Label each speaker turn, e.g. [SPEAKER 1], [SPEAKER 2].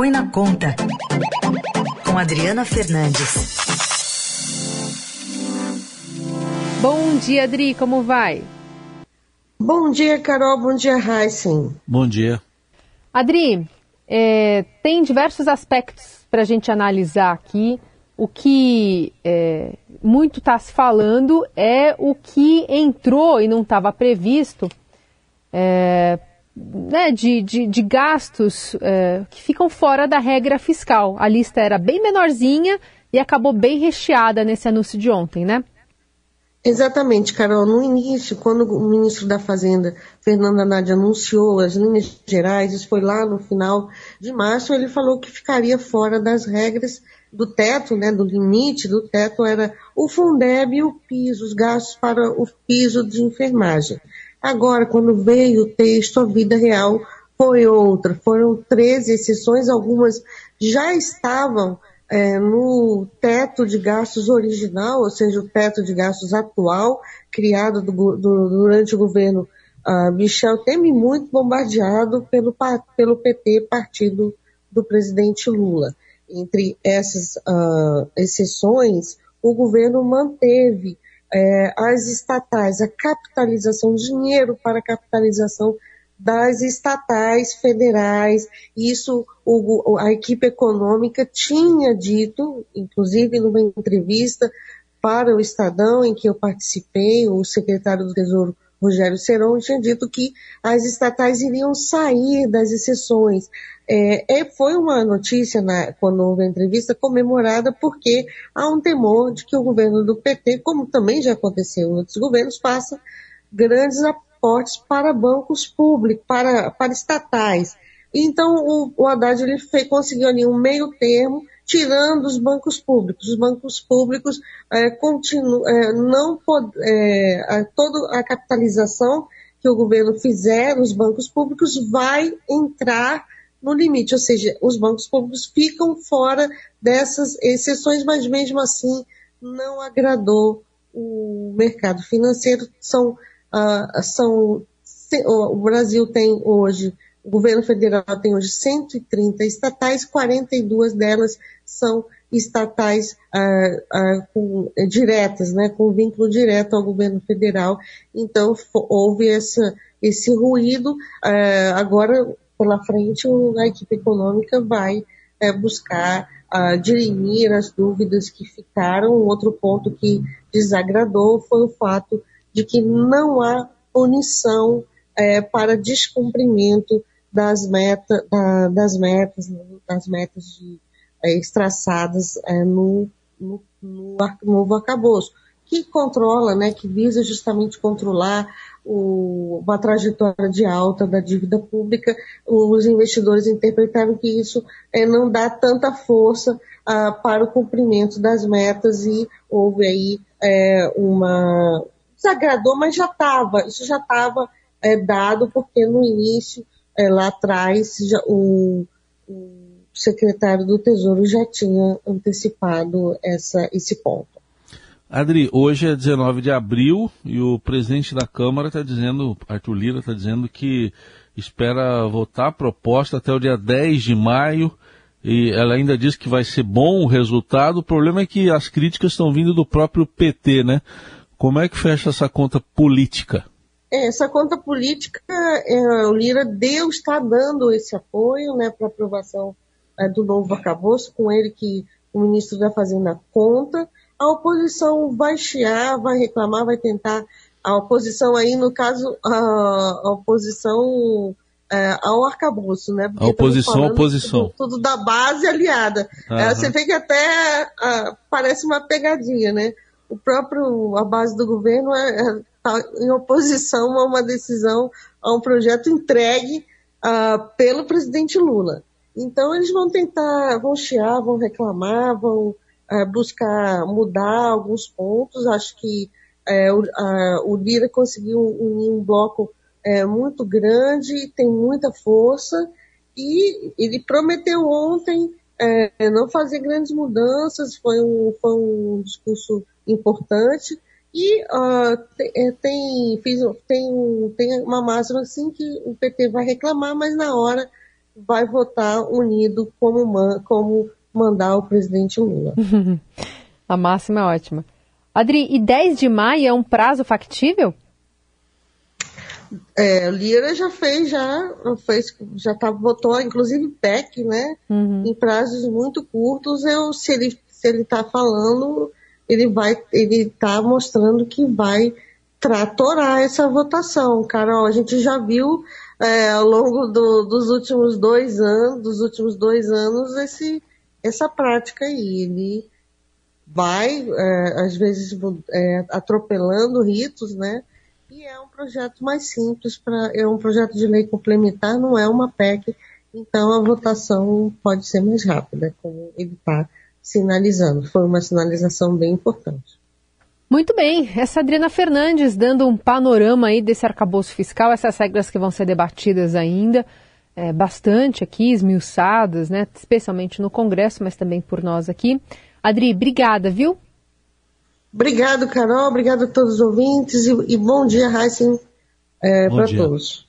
[SPEAKER 1] Põe na Conta, com Adriana Fernandes.
[SPEAKER 2] Bom dia, Adri, como vai?
[SPEAKER 3] Bom dia, Carol, bom dia, Heisen.
[SPEAKER 4] Bom dia.
[SPEAKER 2] Adri, é, tem diversos aspectos para a gente analisar aqui. O que é, muito está se falando é o que entrou e não estava previsto é, né, de, de, de, gastos é, que ficam fora da regra fiscal. A lista era bem menorzinha e acabou bem recheada nesse anúncio de ontem, né?
[SPEAKER 3] Exatamente, Carol. No início, quando o ministro da Fazenda, Fernando Haddad, anunciou as linhas gerais, isso foi lá no final de março, ele falou que ficaria fora das regras do teto, né, do limite do teto, era o Fundeb e o piso, os gastos para o piso de enfermagem. Agora, quando veio o texto, a vida real foi outra. Foram 13 exceções, algumas já estavam é, no teto de gastos original, ou seja, o teto de gastos atual, criado do, do, durante o governo uh, Michel Temer, muito bombardeado pelo, pelo PT, partido do presidente Lula. Entre essas uh, exceções, o governo manteve é, as estatais, a capitalização, dinheiro para a capitalização das estatais federais. Isso o, a equipe econômica tinha dito, inclusive numa entrevista para o Estadão, em que eu participei, o secretário do Tesouro Rogério Serão tinha dito que as estatais iriam sair das exceções. É, é, foi uma notícia, na, quando houve a entrevista, comemorada porque há um temor de que o governo do PT, como também já aconteceu em outros governos, faça grandes aportes para bancos públicos, para, para estatais. Então, o, o Haddad ele conseguiu ali um meio termo, tirando os bancos públicos. Os bancos públicos é, continu, é, não pod, é, a, toda a capitalização que o governo fizer nos bancos públicos vai entrar no limite, ou seja, os bancos públicos ficam fora dessas exceções, mas mesmo assim não agradou o mercado financeiro. São uh, são, o Brasil tem hoje, o governo federal tem hoje 130 estatais, 42 delas são estatais uh, uh, com, eh, diretas, né, com vínculo direto ao governo federal. Então, houve essa, esse ruído. Uh, agora, pela frente, a equipe econômica vai eh, buscar dirimir as dúvidas que ficaram. Outro ponto que desagradou foi o fato de que não há punição é, para descumprimento das, meta, da, das metas, das metas de, é, é, no, no, no novo arcabouço, que controla, né, que visa justamente controlar o, uma trajetória de alta da dívida pública. Os investidores interpretaram que isso é, não dá tanta força ah, para o cumprimento das metas e houve aí é, uma desagradou, mas já estava, isso já estava é, dado, porque no início, é, lá atrás, já, o, o, secretário do Tesouro já tinha antecipado essa, esse ponto.
[SPEAKER 4] Adri, hoje é 19 de abril e o presidente da Câmara está dizendo, Arthur Lira está dizendo que espera votar a proposta até o dia 10 de maio e ela ainda diz que vai ser bom o resultado. O problema é que as críticas estão vindo do próprio PT, né? Como é que fecha essa conta política?
[SPEAKER 3] Essa conta política, é, o Lira deu, está dando esse apoio né, para aprovação é, do novo arcabouço, com ele que o ministro da Fazenda conta. A oposição vai chiar, vai reclamar, vai tentar. A oposição aí, no caso, a, oposição é, ao arcabouço, né?
[SPEAKER 4] Porque a oposição, oposição.
[SPEAKER 3] Tudo, tudo, da base aliada. É, você vê que até ah, parece uma pegadinha, né? o próprio, a base do governo é, em oposição a uma decisão, a um projeto entregue uh, pelo presidente Lula. Então eles vão tentar, vão chiar, vão reclamar, vão uh, buscar mudar alguns pontos. Acho que uh, o, Lira conseguiu unir um bloco é, muito grande, tem muita força e ele prometeu ontem não fazer grandes mudanças, foi um, foi um discurso importante. E uh, tem, fiz, tem, tem uma máxima assim que o PT vai reclamar, mas na hora vai votar unido como, man, como mandar o presidente Lula.
[SPEAKER 2] A máxima é ótima. Adri, e 10 de maio é um prazo factível?
[SPEAKER 3] É, Lira já fez, já fez, já tá, votou, inclusive PEC, né? Uhum. Em prazos muito curtos. Eu, se ele se ele está falando, ele vai, ele está mostrando que vai tratorar essa votação. Carol, a gente já viu é, ao longo do, dos últimos dois anos, dos últimos dois anos, esse, essa prática aí. Ele vai, é, às vezes, é, atropelando ritos, né? E é um projeto mais simples, pra, é um projeto de lei complementar, não é uma PEC, então a votação pode ser mais rápida, como ele está sinalizando. Foi uma sinalização bem importante.
[SPEAKER 2] Muito bem, essa Adriana Fernandes dando um panorama aí desse arcabouço fiscal, essas regras que vão ser debatidas ainda, é, bastante aqui, esmiuçadas, né, especialmente no Congresso, mas também por nós aqui. Adri, obrigada, viu?
[SPEAKER 3] Obrigado, Carol, obrigado a todos os ouvintes e, e bom dia, Heisen, é, para todos.